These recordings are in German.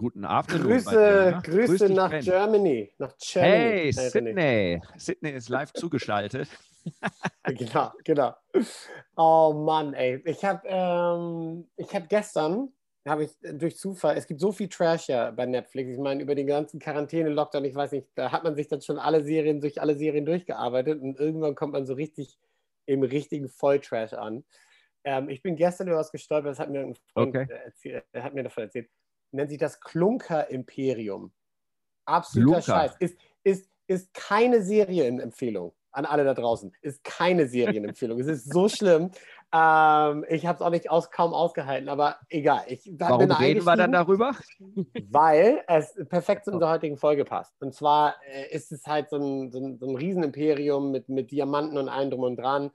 guten Abend. Grüße? Grüße Grüß nach ben. Germany, nach Germany. Hey, Sydney. Sydney ist live zugeschaltet. genau, genau. Oh Mann, ey. Ich habe ähm, hab gestern, habe ich durch Zufall, es gibt so viel Trash ja bei Netflix. Ich meine, über den ganzen Quarantäne-Lockdown, ich weiß nicht, da hat man sich dann schon alle Serien durch alle Serien durchgearbeitet und irgendwann kommt man so richtig im richtigen Volltrash an. Ähm, ich bin gestern über was gestolpert, das hat mir ein Freund okay. erzählt, hat mir davon erzählt nennt sich das Klunker-Imperium. Absoluter Klunker. Scheiß. Ist, ist, ist keine Serienempfehlung an alle da draußen. Ist keine Serienempfehlung. es ist so schlimm. Ähm, ich habe es auch nicht aus, kaum ausgehalten, aber egal. Ich, Warum reden wir dann darüber? Weil es perfekt zu unserer heutigen Folge passt. Und zwar äh, ist es halt so ein, so ein, so ein Riesenimperium mit, mit Diamanten und allem drum und dran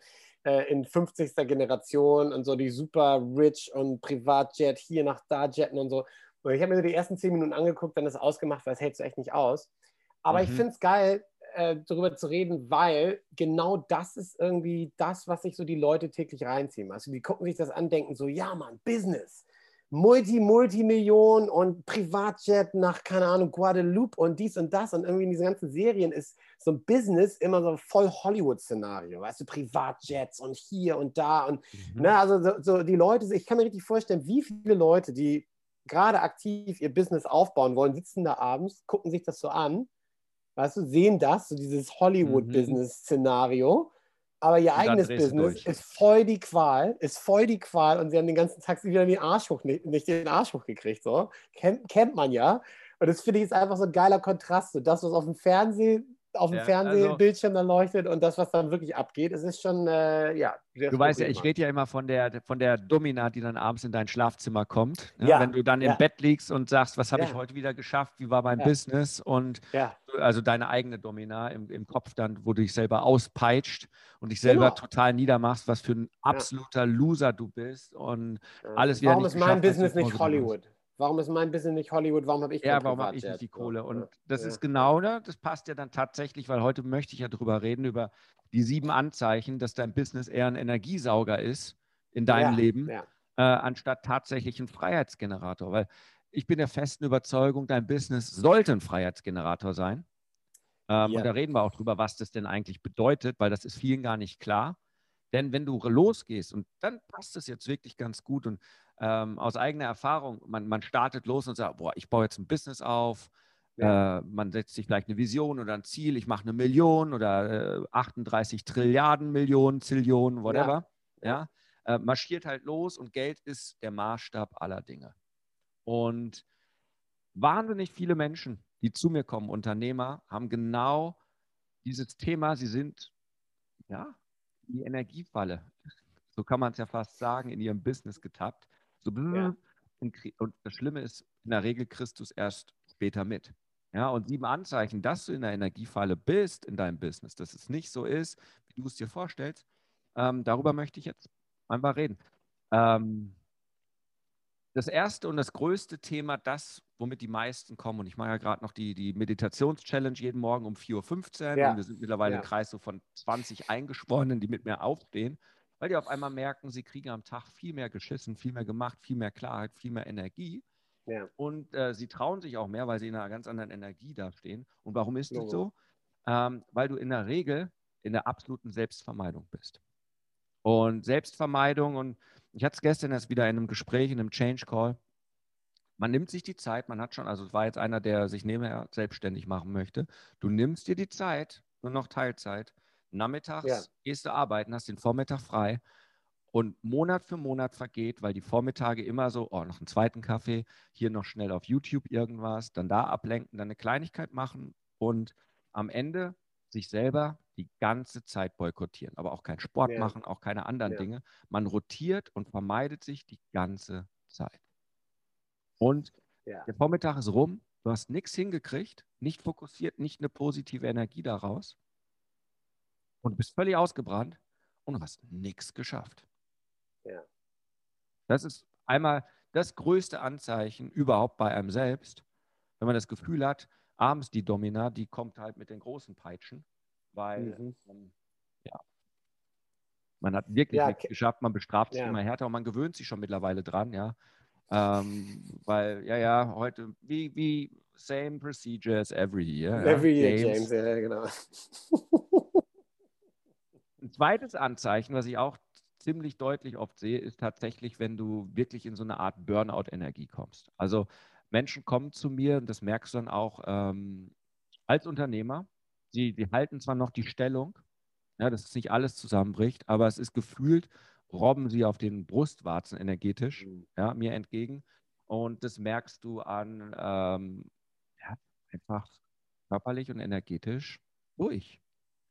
äh, in 50. Generation und so die super rich und Privatjet hier nach da jetten und so. Und ich habe mir die ersten zehn Minuten angeguckt, dann ist ausgemacht, weil es hältst du echt nicht aus. Aber mhm. ich finde es geil, äh, darüber zu reden, weil genau das ist irgendwie das, was sich so die Leute täglich reinziehen. Also die gucken sich das an, denken so, ja Mann, Business. Multi, Multimillionen und Privatjet nach, keine Ahnung, Guadeloupe und dies und das. Und irgendwie in diesen ganzen Serien ist so ein Business immer so voll Hollywood-Szenario. Weißt du, Privatjets und hier und da. Und mhm. ne, also so, so die Leute, ich kann mir richtig vorstellen, wie viele Leute, die gerade aktiv ihr Business aufbauen wollen, sitzen da abends, gucken sich das so an, weißt du, sehen das, so dieses Hollywood-Business-Szenario, aber ihr eigenes Business ist voll die Qual, ist voll die Qual und sie haben den ganzen Tag wieder den Arsch hoch, nicht, nicht den Arsch hochgekriegt, so. Kennt, kennt man ja. Und das finde ich ist einfach so ein geiler Kontrast. So das, was auf dem Fernsehen auf dem ja, Fernsehbildschirm also, leuchtet und das, was dann wirklich abgeht, es ist schon, äh, ja. Du weißt ja, ich rede ja immer von der, von der Domina, die dann abends in dein Schlafzimmer kommt. Ne? Ja, Wenn du dann ja. im Bett liegst und sagst, was habe ich heute wieder geschafft, wie war mein Business und also deine eigene Domina im, im Kopf dann, wo du dich selber auspeitscht und dich selber genau. total niedermachst, was für ein absoluter Loser du bist und alles wieder Warum ist mein Business nicht Hollywood? Warum ist mein Business nicht Hollywood? Warum habe ich Ja, warum habe ich nicht die Kohle? Und das ja. ist genau, ne? das passt ja dann tatsächlich, weil heute möchte ich ja darüber reden, über die sieben Anzeichen, dass dein Business eher ein Energiesauger ist in deinem ja, Leben, ja. Äh, anstatt tatsächlich ein Freiheitsgenerator. Weil ich bin der festen Überzeugung, dein Business sollte ein Freiheitsgenerator sein. Ähm, und da reden wir auch drüber, was das denn eigentlich bedeutet, weil das ist vielen gar nicht klar. Denn wenn du losgehst, und dann passt es jetzt wirklich ganz gut, und ähm, aus eigener Erfahrung, man, man startet los und sagt, boah, ich baue jetzt ein Business auf, ja. äh, man setzt sich vielleicht eine Vision oder ein Ziel, ich mache eine Million oder äh, 38 Trilliarden Millionen, Zillionen, whatever. Ja, ja? Äh, marschiert halt los und Geld ist der Maßstab aller Dinge. Und wahnsinnig viele Menschen, die zu mir kommen, Unternehmer, haben genau dieses Thema, sie sind ja die Energiefalle, so kann man es ja fast sagen, in ihrem Business getappt. So, ja. und, und das Schlimme ist, in der Regel kriegst du es erst später mit. Ja, und sieben Anzeichen, dass du in der Energiefalle bist in deinem Business, dass es nicht so ist, wie du es dir vorstellst, ähm, darüber möchte ich jetzt einfach reden. Ähm, das erste und das größte Thema, das, womit die meisten kommen, und ich mache ja gerade noch die, die Meditations-Challenge jeden Morgen um 4.15 Uhr ja. und wir sind mittlerweile ja. ein Kreis so von 20 Eingeschworenen, die mit mir aufstehen weil die auf einmal merken, sie kriegen am Tag viel mehr geschissen, viel mehr gemacht, viel mehr Klarheit, viel mehr Energie. Ja. Und äh, sie trauen sich auch mehr, weil sie in einer ganz anderen Energie dastehen. Und warum ist das so? Ähm, weil du in der Regel in der absoluten Selbstvermeidung bist. Und Selbstvermeidung, und ich hatte es gestern erst wieder in einem Gespräch, in einem Change Call, man nimmt sich die Zeit, man hat schon, also es war jetzt einer, der sich nebenher selbstständig machen möchte, du nimmst dir die Zeit, nur noch Teilzeit, Nachmittags ja. gehst du arbeiten, hast den Vormittag frei und Monat für Monat vergeht, weil die Vormittage immer so, oh, noch einen zweiten Kaffee, hier noch schnell auf YouTube irgendwas, dann da ablenken, dann eine Kleinigkeit machen und am Ende sich selber die ganze Zeit boykottieren, aber auch keinen Sport ja. machen, auch keine anderen ja. Dinge. Man rotiert und vermeidet sich die ganze Zeit. Und ja. der Vormittag ist rum, du hast nichts hingekriegt, nicht fokussiert, nicht eine positive Energie daraus und du bist völlig ausgebrannt und du hast nichts geschafft. Ja. Das ist einmal das größte Anzeichen überhaupt bei einem selbst, wenn man das Gefühl hat, abends die Domina, die kommt halt mit den großen Peitschen, weil mhm. ähm, ja, man hat wirklich ja, nichts geschafft, man bestraft sich ja. immer härter und man gewöhnt sich schon mittlerweile dran, ja. Ähm, weil, ja, ja, heute, wie, wie, same procedure as every year. Every year, James, James ja, genau. Zweites Anzeichen, was ich auch ziemlich deutlich oft sehe, ist tatsächlich, wenn du wirklich in so eine Art Burnout-Energie kommst. Also Menschen kommen zu mir, und das merkst du dann auch ähm, als Unternehmer, die, die halten zwar noch die Stellung, ja, dass es nicht alles zusammenbricht, aber es ist gefühlt, robben sie auf den Brustwarzen energetisch mhm. ja, mir entgegen. Und das merkst du an ähm, ja, einfach körperlich und energetisch durch.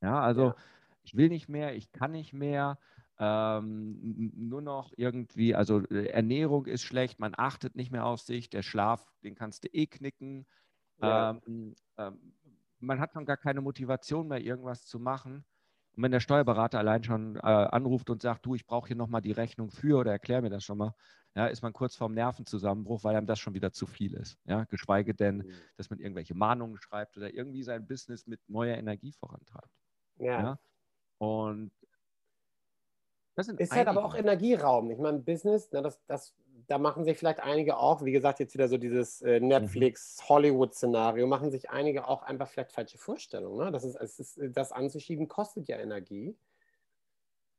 Ja, also ja. Ich will nicht mehr, ich kann nicht mehr, ähm, nur noch irgendwie, also äh, Ernährung ist schlecht, man achtet nicht mehr auf sich, der Schlaf, den kannst du eh knicken. Ja. Ähm, ähm, man hat schon gar keine Motivation mehr, irgendwas zu machen. Und wenn der Steuerberater allein schon äh, anruft und sagt, du, ich brauche hier nochmal die Rechnung für oder erklär mir das schon mal, ja, ist man kurz vorm Nervenzusammenbruch, weil einem das schon wieder zu viel ist. Ja? Geschweige denn, mhm. dass man irgendwelche Mahnungen schreibt oder irgendwie sein Business mit neuer Energie vorantreibt. Ja. ja? Und ist halt aber auch Energieraum. Ich meine, Business, na, das, das, da machen sich vielleicht einige auch, wie gesagt, jetzt wieder so dieses äh, mhm. Netflix-Hollywood-Szenario, machen sich einige auch einfach vielleicht falsche Vorstellungen. Ne? Das, ist, es ist, das anzuschieben kostet ja Energie.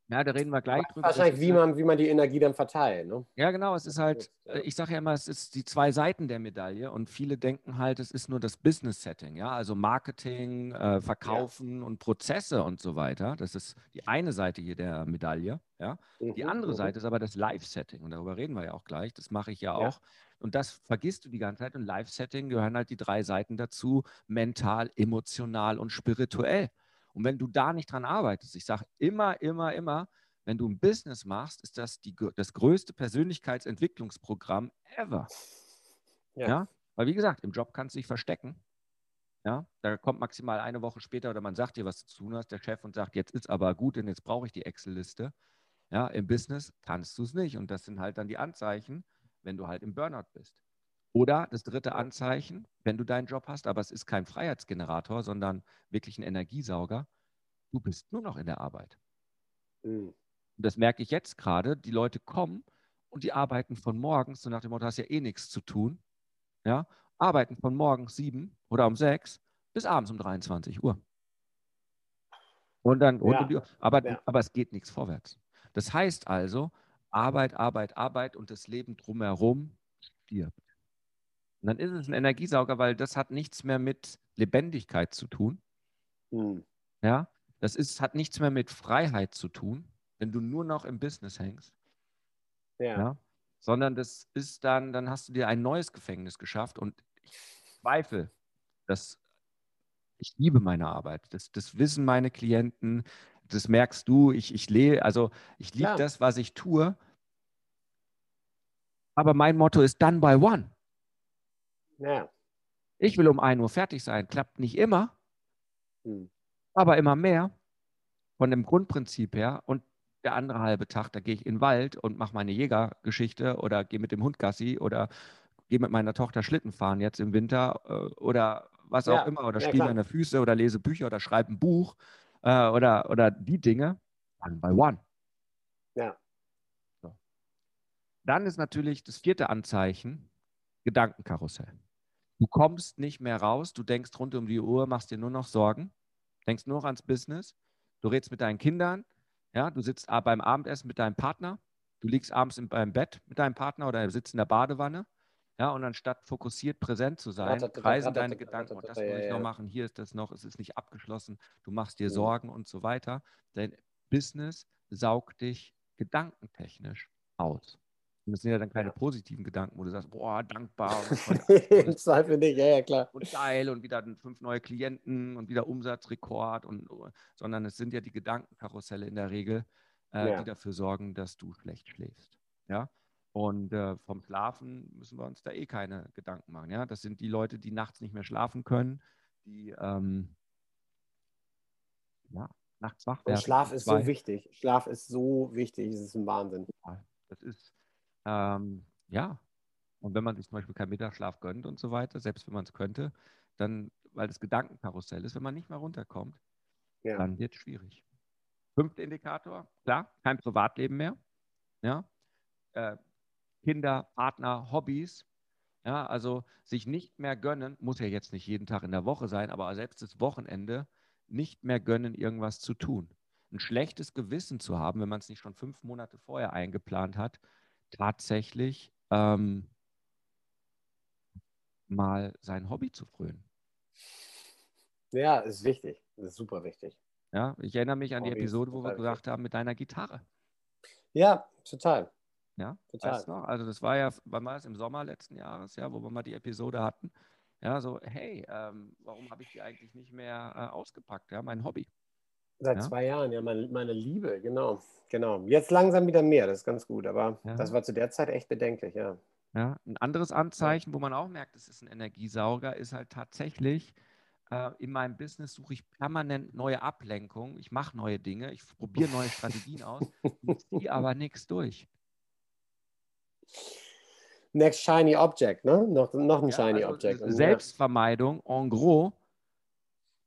Ja, da reden wir gleich drüber. Wahrscheinlich, wie man, wie man die Energie dann verteilt. Ne? Ja, genau. Es ist halt, äh, ich sage ja immer, es ist die zwei Seiten der Medaille und viele denken halt, es ist nur das Business-Setting, ja, also Marketing, äh, Verkaufen ja. und Prozesse und so weiter. Das ist die eine Seite hier der Medaille, ja. Mhm, die andere mhm. Seite ist aber das Live-Setting und darüber reden wir ja auch gleich. Das mache ich ja, ja auch. Und das vergisst du die ganze Zeit. Und Live-Setting gehören halt die drei Seiten dazu: mental, emotional und spirituell. Und wenn du da nicht dran arbeitest, ich sage immer, immer, immer, wenn du ein Business machst, ist das die, das größte Persönlichkeitsentwicklungsprogramm ever. Ja. ja. Weil, wie gesagt, im Job kannst du dich verstecken. Ja, da kommt maximal eine Woche später oder man sagt dir, was du zu tun hast, der Chef und sagt, jetzt ist aber gut, denn jetzt brauche ich die Excel-Liste. Ja, im Business kannst du es nicht. Und das sind halt dann die Anzeichen, wenn du halt im Burnout bist. Oder das dritte Anzeichen, wenn du deinen Job hast, aber es ist kein Freiheitsgenerator, sondern wirklich ein Energiesauger, du bist nur noch in der Arbeit. Mhm. Und das merke ich jetzt gerade. Die Leute kommen und die arbeiten von morgens, so nach dem Motto, hast ja eh nichts zu tun. Ja, arbeiten von morgens sieben oder um sechs bis abends um 23 Uhr. Und dann ja. die. Aber, ja. aber es geht nichts vorwärts. Das heißt also, Arbeit, Arbeit, Arbeit und das Leben drumherum stirbt. Und dann ist es ein Energiesauger, weil das hat nichts mehr mit Lebendigkeit zu tun. Mhm. Ja, das ist, hat nichts mehr mit Freiheit zu tun, wenn du nur noch im Business hängst. Ja. ja. Sondern das ist dann, dann hast du dir ein neues Gefängnis geschafft und ich zweifle, dass ich liebe meine Arbeit. Das, das wissen meine Klienten, das merkst du. Ich, ich lebe, also ich liebe ja. das, was ich tue. Aber mein Motto ist done by one. Ja. Ich will um 1 Uhr fertig sein. Klappt nicht immer, hm. aber immer mehr von dem Grundprinzip her. Und der andere halbe Tag, da gehe ich in den Wald und mache meine Jägergeschichte oder gehe mit dem Hund Gassi oder gehe mit meiner Tochter Schlitten fahren jetzt im Winter äh, oder was auch ja. immer oder ja, spiele meine Füße oder lese Bücher oder schreibe ein Buch äh, oder, oder die Dinge. One by one. Ja. So. Dann ist natürlich das vierte Anzeichen Gedankenkarussell. Du kommst nicht mehr raus, du denkst rund um die Uhr, machst dir nur noch Sorgen, denkst nur noch ans Business, du redest mit deinen Kindern, ja, du sitzt beim Abendessen mit deinem Partner, du liegst abends in, beim Bett mit deinem Partner oder sitzt in der Badewanne, Ja, und anstatt fokussiert präsent zu sein, kreisen deine Gedanken, oh, das muss ich noch machen, hier ist das noch, es ist nicht abgeschlossen, du machst dir mhm. Sorgen und so weiter. Dein Business saugt dich gedankentechnisch aus. Und das sind ja dann keine positiven Gedanken, wo du sagst, boah, dankbar. Im Zweifel nicht, ja, ja, klar. Und geil und wieder fünf neue Klienten und wieder Umsatzrekord, und, sondern es sind ja die Gedankenkarusselle in der Regel, äh, ja. die dafür sorgen, dass du schlecht schläfst. Ja. Und äh, vom Schlafen müssen wir uns da eh keine Gedanken machen. Ja, das sind die Leute, die nachts nicht mehr schlafen können, die ähm, ja, nachts wach werden. Und Schlaf ist so wichtig. Schlaf ist so wichtig. Es ist ein Wahnsinn. Das ist ähm, ja. Und wenn man sich zum Beispiel keinen Mittagsschlaf gönnt und so weiter, selbst wenn man es könnte, dann, weil das Gedankenkarussell ist, wenn man nicht mehr runterkommt, ja. dann wird es schwierig. Fünfter Indikator, klar, kein Privatleben mehr. Ja. Äh, Kinder, Partner, Hobbys. Ja, also sich nicht mehr gönnen, muss ja jetzt nicht jeden Tag in der Woche sein, aber selbst das Wochenende nicht mehr gönnen, irgendwas zu tun. Ein schlechtes Gewissen zu haben, wenn man es nicht schon fünf Monate vorher eingeplant hat, tatsächlich ähm, mal sein Hobby zu frönen. Ja, ist wichtig. Das ist super wichtig. Ja, ich erinnere mich an Hobby die Episode, wo wir gesagt haben, mit deiner Gitarre. Ja, total. Ja, total. Weißt du noch? Also das war ja, wann war im Sommer letzten Jahres, ja, wo wir mal die Episode hatten. Ja, so, hey, ähm, warum habe ich die eigentlich nicht mehr äh, ausgepackt? Ja, mein Hobby. Seit ja? zwei Jahren, ja, meine, meine Liebe, genau, genau. Jetzt langsam wieder mehr, das ist ganz gut, aber ja. das war zu der Zeit echt bedenklich, ja. Ja, ein anderes Anzeichen, wo man auch merkt, es ist ein Energiesauger, ist halt tatsächlich, äh, in meinem Business suche ich permanent neue Ablenkungen, ich mache neue Dinge, ich probiere neue Strategien aus, ziehe aber nichts durch. Next Shiny Object, ne? Noch, noch ein ja, Shiny also Object. Selbstvermeidung, en gros,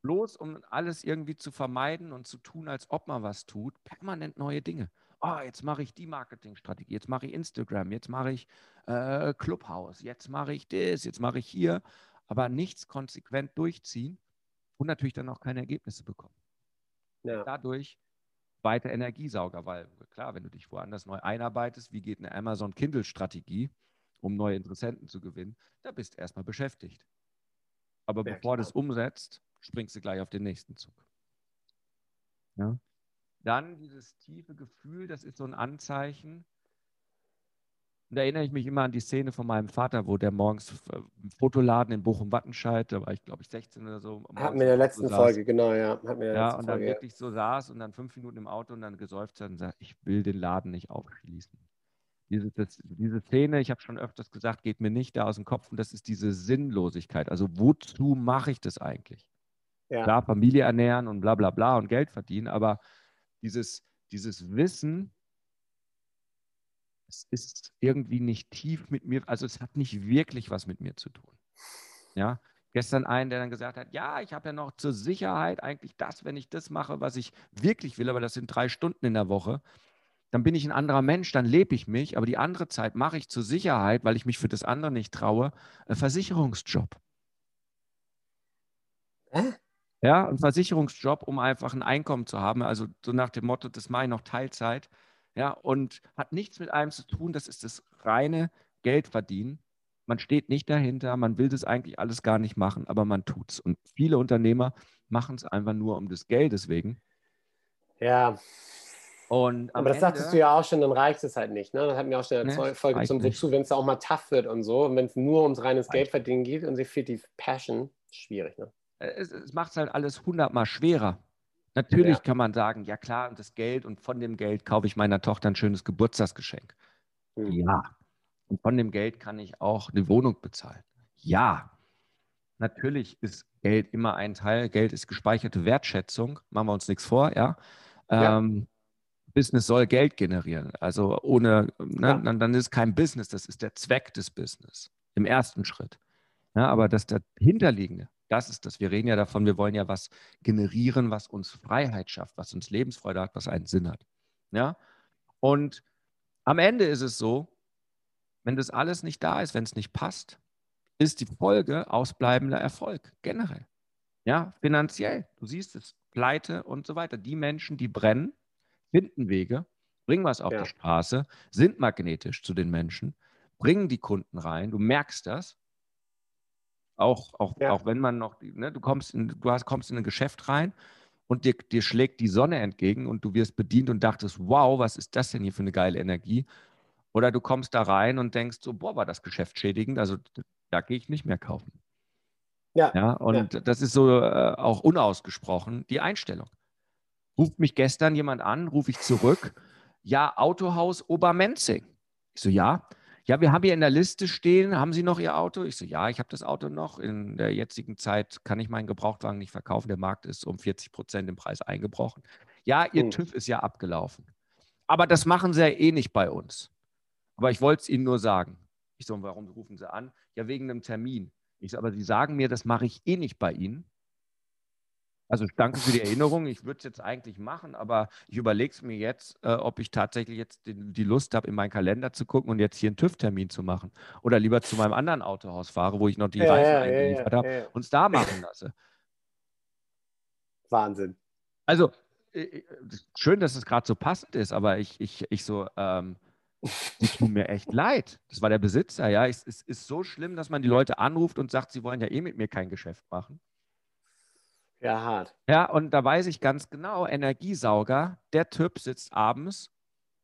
bloß um alles irgendwie zu vermeiden und zu tun, als ob man was tut, permanent neue Dinge. Oh, jetzt mache ich die Marketingstrategie, jetzt mache ich Instagram, jetzt mache ich äh, Clubhouse, jetzt mache ich das, jetzt mache ich hier, aber nichts konsequent durchziehen und natürlich dann auch keine Ergebnisse bekommen. Ja. Dadurch weiter Energiesauger, weil klar, wenn du dich woanders neu einarbeitest, wie geht eine Amazon Kindle-Strategie, um neue Interessenten zu gewinnen, da bist du erstmal beschäftigt. Aber ja, bevor du es umsetzt, springst du gleich auf den nächsten Zug. Ja. Dann dieses tiefe Gefühl, das ist so ein Anzeichen. Und da erinnere ich mich immer an die Szene von meinem Vater, wo der morgens äh, im Fotoladen in Bochum-Wattenscheid, da war ich glaube ich 16 oder so. Hat mir in der letzten so Folge, genau, ja. Hat mir ja, und dann Folge, wirklich so saß und dann fünf Minuten im Auto und dann gesäuft hat und sagt, ich will den Laden nicht aufschließen. Diese, das, diese Szene, ich habe schon öfters gesagt, geht mir nicht da aus dem Kopf und das ist diese Sinnlosigkeit. Also wozu mache ich das eigentlich? Ja. Klar, Familie ernähren und bla bla bla und Geld verdienen, aber dieses, dieses Wissen, es ist irgendwie nicht tief mit mir, also es hat nicht wirklich was mit mir zu tun. Ja, gestern einen, der dann gesagt hat, ja, ich habe ja noch zur Sicherheit eigentlich das, wenn ich das mache, was ich wirklich will, aber das sind drei Stunden in der Woche, dann bin ich ein anderer Mensch, dann lebe ich mich, aber die andere Zeit mache ich zur Sicherheit, weil ich mich für das andere nicht traue, Versicherungsjob. Hä? Ja, ein Versicherungsjob, um einfach ein Einkommen zu haben. Also so nach dem Motto, das mache ich noch Teilzeit. Ja, und hat nichts mit einem zu tun. Das ist das reine Geldverdienen. Man steht nicht dahinter, man will das eigentlich alles gar nicht machen, aber man tut es. Und viele Unternehmer machen es einfach nur um des Geldes wegen. Ja. Und aber das Ende, sagtest du ja auch schon, dann reicht es halt nicht. Ne? Das hat mir auch schon eine ne, Folge zum Wozu, wenn es auch mal tough wird und so. Und wenn es nur ums reines Geldverdienen geht und sich fehlt die Passion, schwierig. Ne? Äh, es, es macht es halt alles hundertmal schwerer. Natürlich ja. kann man sagen, ja klar, und das Geld und von dem Geld kaufe ich meiner Tochter ein schönes Geburtstagsgeschenk. Mhm. Ja. Und von dem Geld kann ich auch eine Wohnung bezahlen. Ja. Natürlich ist Geld immer ein Teil. Geld ist gespeicherte Wertschätzung. Machen wir uns nichts vor, ja. ja. Ähm, Business soll Geld generieren. Also ohne, ne, ja. dann, dann ist es kein Business, das ist der Zweck des Business im ersten Schritt. Ja, aber das dahinterliegende, das ist das. Wir reden ja davon, wir wollen ja was generieren, was uns Freiheit schafft, was uns Lebensfreude hat, was einen Sinn hat. Ja? Und am Ende ist es so, wenn das alles nicht da ist, wenn es nicht passt, ist die Folge ausbleibender Erfolg generell. Ja, finanziell. Du siehst es, Pleite und so weiter. Die Menschen, die brennen, finden Wege, bringen was auf ja. die Straße, sind magnetisch zu den Menschen, bringen die Kunden rein, du merkst das. Auch, auch, ja. auch wenn man noch, ne, du kommst in, du hast, kommst in ein Geschäft rein und dir, dir schlägt die Sonne entgegen und du wirst bedient und dachtest, wow, was ist das denn hier für eine geile Energie? Oder du kommst da rein und denkst so, boah, war das Geschäft schädigend, also da gehe ich nicht mehr kaufen. Ja. ja und ja. das ist so äh, auch unausgesprochen die Einstellung. Ruft mich gestern jemand an, rufe ich zurück, ja, Autohaus Obermenzing. Ich so, ja. Ja, wir haben hier in der Liste stehen, haben Sie noch Ihr Auto? Ich so, ja, ich habe das Auto noch. In der jetzigen Zeit kann ich meinen Gebrauchtwagen nicht verkaufen. Der Markt ist um 40 Prozent im Preis eingebrochen. Ja, Ihr hm. TÜV ist ja abgelaufen. Aber das machen Sie ja eh nicht bei uns. Aber ich wollte es Ihnen nur sagen. Ich so, warum rufen Sie an? Ja, wegen einem Termin. Ich so, aber Sie sagen mir, das mache ich eh nicht bei Ihnen. Also danke für die Erinnerung. Ich würde es jetzt eigentlich machen, aber ich überlege es mir jetzt, äh, ob ich tatsächlich jetzt die, die Lust habe, in meinen Kalender zu gucken und jetzt hier einen TÜV-Termin zu machen. Oder lieber zu meinem anderen Autohaus fahre, wo ich noch die ja, Reifen ja, eingeliefert ja, habe ja. und es da machen lasse. Wahnsinn. Also äh, äh schön, dass es gerade so passend ist, aber ich, ich, ich so, ähm, die tun mir echt leid. Das war der Besitzer, ja. Es, es ist so schlimm, dass man die Leute anruft und sagt, sie wollen ja eh mit mir kein Geschäft machen. Ja, hart. Ja, und da weiß ich ganz genau, Energiesauger, der Typ sitzt abends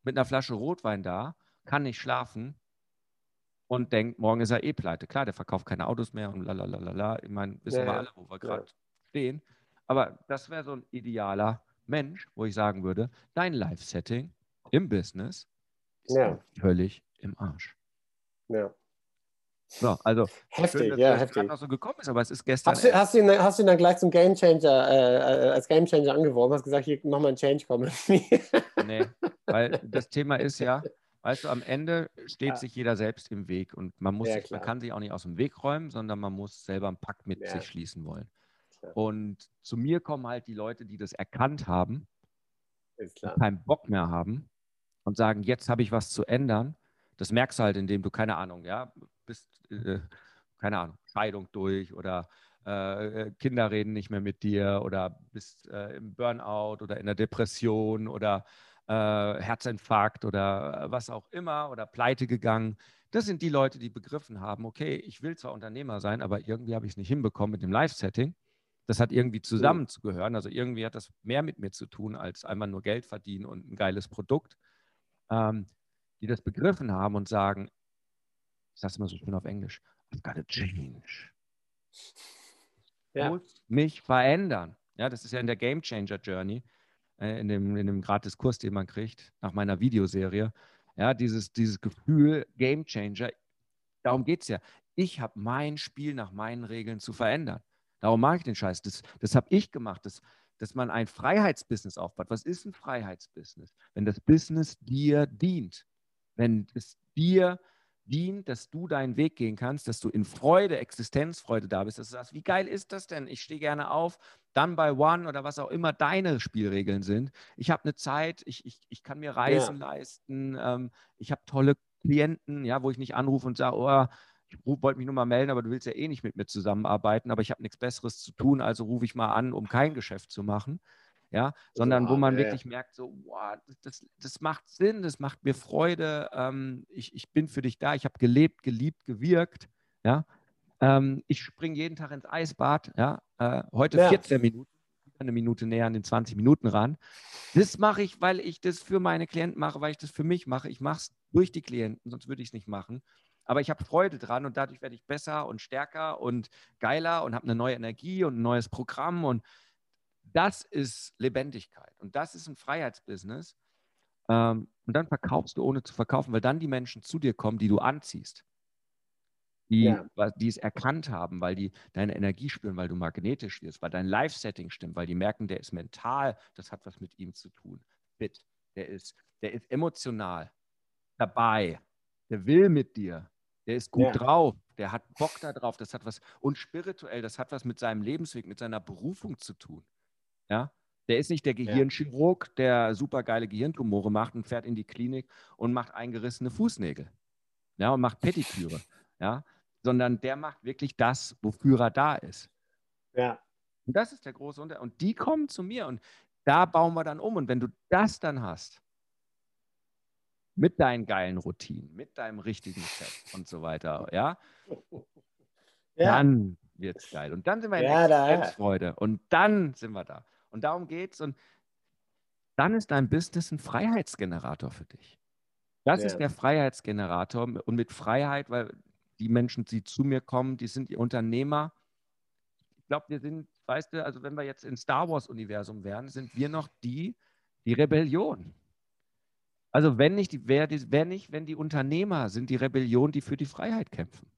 mit einer Flasche Rotwein da, kann nicht schlafen und denkt, morgen ist er eh pleite. Klar, der verkauft keine Autos mehr und lalalala. Ich meine, wissen ja, wir alle, wo wir gerade ja. stehen. Aber das wäre so ein idealer Mensch, wo ich sagen würde, dein Live-Setting im Business ist ja. völlig im Arsch. Ja. So, also heftig, schön, dass ja, das heftig. noch so gekommen ist, aber es ist gestern. Hast du, hast du, ihn, hast du ihn dann gleich zum Gamechanger, äh, als Gamechanger angeworben, hast gesagt, hier nochmal ein Change kommen? nee, weil das Thema ist ja, weißt du, am Ende steht ja. sich jeder selbst im Weg und man muss, ja, sich, man kann sich auch nicht aus dem Weg räumen, sondern man muss selber einen Pakt mit sich schließen wollen. Und zu mir kommen halt die Leute, die das erkannt haben, keinen Bock mehr haben und sagen, jetzt habe ich was zu ändern. Das merkst du halt, indem du, keine Ahnung, ja, bist, äh, keine Ahnung, Scheidung durch oder äh, Kinder reden nicht mehr mit dir oder bist äh, im Burnout oder in der Depression oder äh, Herzinfarkt oder was auch immer oder pleite gegangen. Das sind die Leute, die begriffen haben, okay, ich will zwar Unternehmer sein, aber irgendwie habe ich es nicht hinbekommen mit dem Live-Setting. Das hat irgendwie zusammenzugehören. Also irgendwie hat das mehr mit mir zu tun, als einmal nur Geld verdienen und ein geiles Produkt. Ähm, die das begriffen haben und sagen, ich sage es immer so schön auf Englisch, I've got to change. Ja. Muss mich verändern. Ja, das ist ja in der Game Changer Journey, äh, in, dem, in dem Gratiskurs, den man kriegt, nach meiner Videoserie. Ja, dieses, dieses Gefühl Game Changer, darum geht es ja. Ich habe mein Spiel nach meinen Regeln zu verändern. Darum mache ich den Scheiß. Das, das habe ich gemacht, das, dass man ein Freiheitsbusiness aufbaut. Was ist ein Freiheitsbusiness? Wenn das Business dir dient, wenn es dir dient, dass du deinen Weg gehen kannst, dass du in Freude, Existenzfreude da bist, dass du sagst, wie geil ist das denn? Ich stehe gerne auf, dann bei One oder was auch immer deine Spielregeln sind. Ich habe eine Zeit, ich, ich, ich kann mir Reisen ja. leisten, ähm, ich habe tolle Klienten, ja, wo ich nicht anrufe und sage, oh, ich wollte mich nur mal melden, aber du willst ja eh nicht mit mir zusammenarbeiten, aber ich habe nichts Besseres zu tun, also rufe ich mal an, um kein Geschäft zu machen ja, sondern wo man ja, wirklich merkt, so, wow, das, das macht Sinn, das macht mir Freude, ähm, ich, ich bin für dich da, ich habe gelebt, geliebt, gewirkt, ja, ähm, ich springe jeden Tag ins Eisbad, ja, äh, heute ja. 14 Minuten, eine Minute näher an den 20 Minuten ran. Das mache ich, weil ich das für meine Klienten mache, weil ich das für mich mache. Ich mache es durch die Klienten, sonst würde ich es nicht machen. Aber ich habe Freude dran und dadurch werde ich besser und stärker und geiler und habe eine neue Energie und ein neues Programm und das ist Lebendigkeit und das ist ein Freiheitsbusiness. Ähm, und dann verkaufst du, ohne zu verkaufen, weil dann die Menschen zu dir kommen, die du anziehst. Die, ja. die es erkannt haben, weil die deine Energie spüren, weil du magnetisch wirst, weil dein Live-Setting stimmt, weil die merken, der ist mental, das hat was mit ihm zu tun. Fit, der ist, der ist emotional dabei, der will mit dir, der ist gut ja. drauf, der hat Bock darauf, das hat was, und spirituell, das hat was mit seinem Lebensweg, mit seiner Berufung zu tun. Ja? Der ist nicht der Gehirnchirurg, der super geile Gehirntumore macht und fährt in die Klinik und macht eingerissene Fußnägel. Ja, und macht Pettiküre. Ja, sondern der macht wirklich das, wofür er da ist. Ja. Und das ist der große Unterschied. Und die kommen zu mir und da bauen wir dann um. Und wenn du das dann hast, mit deinen geilen Routinen, mit deinem richtigen Set und so weiter, ja, ja. dann wird es geil. Und dann sind wir in ja, Existenzfreude und dann sind wir da. Und darum geht es. Und dann ist dein Business ein Freiheitsgenerator für dich. Das ja. ist der Freiheitsgenerator. Und mit Freiheit, weil die Menschen, die zu mir kommen, die sind die Unternehmer. Ich glaube, wir sind, weißt du, also wenn wir jetzt im Star Wars-Universum wären, sind wir noch die, die Rebellion. Also wenn nicht, die, wer, wer nicht, wenn die Unternehmer sind die Rebellion, die für die Freiheit kämpfen.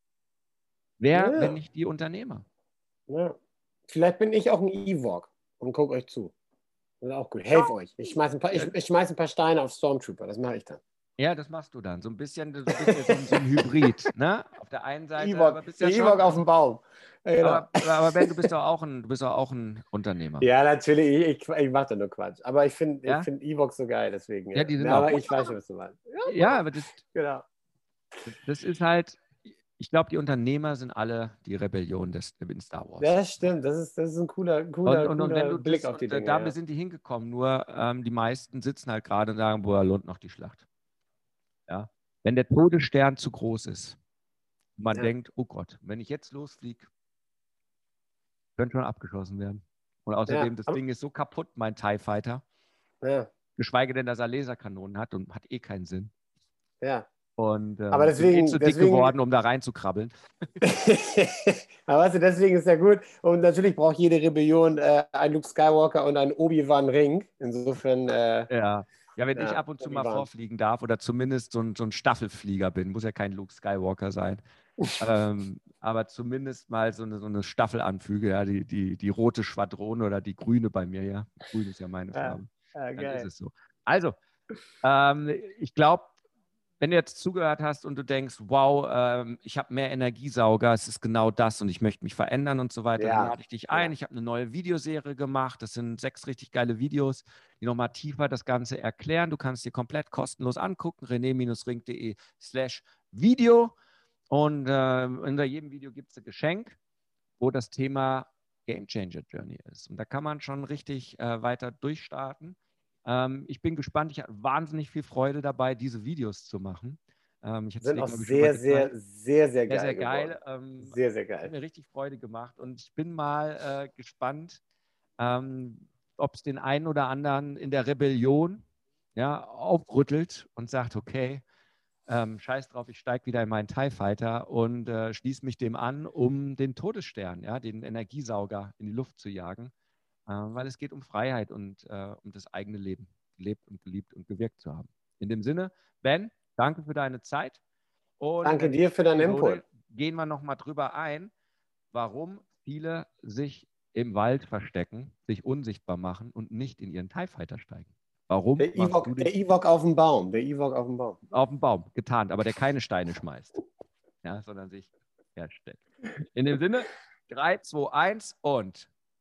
Wer, ja. wenn nicht die Unternehmer? Ja. Vielleicht bin ich auch ein E-Walk und gucke euch zu. Das ist auch gut. Helf euch. Ich schmeiße ein, paar, ich, ich schmeiß ein paar Steine auf Stormtrooper. Das mache ich dann. Ja, das machst du dann. So ein bisschen, so ein, bisschen so ein Hybrid. Ne? Auf der einen Seite. E-Walk, ja E-Walk auf dem Baum. genau. aber, aber, Ben, du bist doch auch ein, du bist doch auch ein Unternehmer. Ja, natürlich. Ich, ich, ich mache da nur Quatsch. Aber ich finde ja? find E-Walk so geil, deswegen. Ja, die sind ja, aber ich weiß schon, was du meinst. Ja, ja aber das, genau. das ist halt, ich glaube, die Unternehmer sind alle die Rebellion des in Star Wars. Ja, stimmt. Das ist, das ist ein cooler, cooler, und, und, cooler und Blick das, auf die Dinge. Damit ja. sind die hingekommen. Nur ähm, die meisten sitzen halt gerade und sagen, boah, lohnt noch die Schlacht. Ja. Wenn der Todesstern zu groß ist, man ja. denkt, oh Gott, wenn ich jetzt losfliege, könnte schon abgeschossen werden. Und außerdem, ja. das Ding ist so kaputt, mein TIE Fighter. Ja. Geschweige denn, dass er Laserkanonen hat und hat eh keinen Sinn. Ja. Und ähm, aber deswegen, bin zu dick deswegen, geworden, um da reinzukrabbeln. aber weißt du, deswegen ist ja gut. Und natürlich braucht jede Rebellion äh, einen Luke Skywalker und einen Obi-Wan Ring. Insofern. Äh, ja. Ja, wenn ja, ich ab und zu mal vorfliegen darf oder zumindest so ein, so ein Staffelflieger bin, muss ja kein Luke Skywalker sein. ähm, aber zumindest mal so eine, so eine Staffel anfüge, ja, die, die, die rote Schwadrone oder die grüne bei mir, ja. Grün ist ja meine Farbe. Ja, ja, Dann ist es so. Also, ähm, ich glaube, wenn du jetzt zugehört hast und du denkst, wow, ähm, ich habe mehr Energiesauger, es ist genau das und ich möchte mich verändern und so weiter, ja. dann lade ich dich ein. Ich habe eine neue Videoserie gemacht. Das sind sechs richtig geile Videos, die nochmal tiefer das Ganze erklären. Du kannst dir komplett kostenlos angucken, rené-ring.de slash Video. Und äh, unter jedem Video gibt es ein Geschenk, wo das Thema Game Changer Journey ist. Und da kann man schon richtig äh, weiter durchstarten. Ähm, ich bin gespannt. Ich habe wahnsinnig viel Freude dabei, diese Videos zu machen. Ähm, ich sind auch sehr, sehr, sehr, sehr geil. Sehr, sehr geil. Ähm, sehr, sehr geil. Hat mir richtig Freude gemacht und ich bin mal äh, gespannt, ähm, ob es den einen oder anderen in der Rebellion ja, aufrüttelt und sagt, okay, ähm, scheiß drauf, ich steige wieder in meinen TIE Fighter und äh, schließe mich dem an, um den Todesstern, ja, den Energiesauger in die Luft zu jagen. Äh, weil es geht um Freiheit und äh, um das eigene Leben, gelebt und geliebt und gewirkt zu haben. In dem Sinne, Ben, danke für deine Zeit. Und danke dir für deinen Input. Gehen wir nochmal drüber ein, warum viele sich im Wald verstecken, sich unsichtbar machen und nicht in ihren TIE Fighter steigen. Warum? Der Ewok, auf dem Baum. Der Ewok auf dem Baum. Auf dem Baum, getarnt, aber der keine Steine schmeißt. Ja, sondern sich herstellt. In dem Sinne, 3, 2, 1 und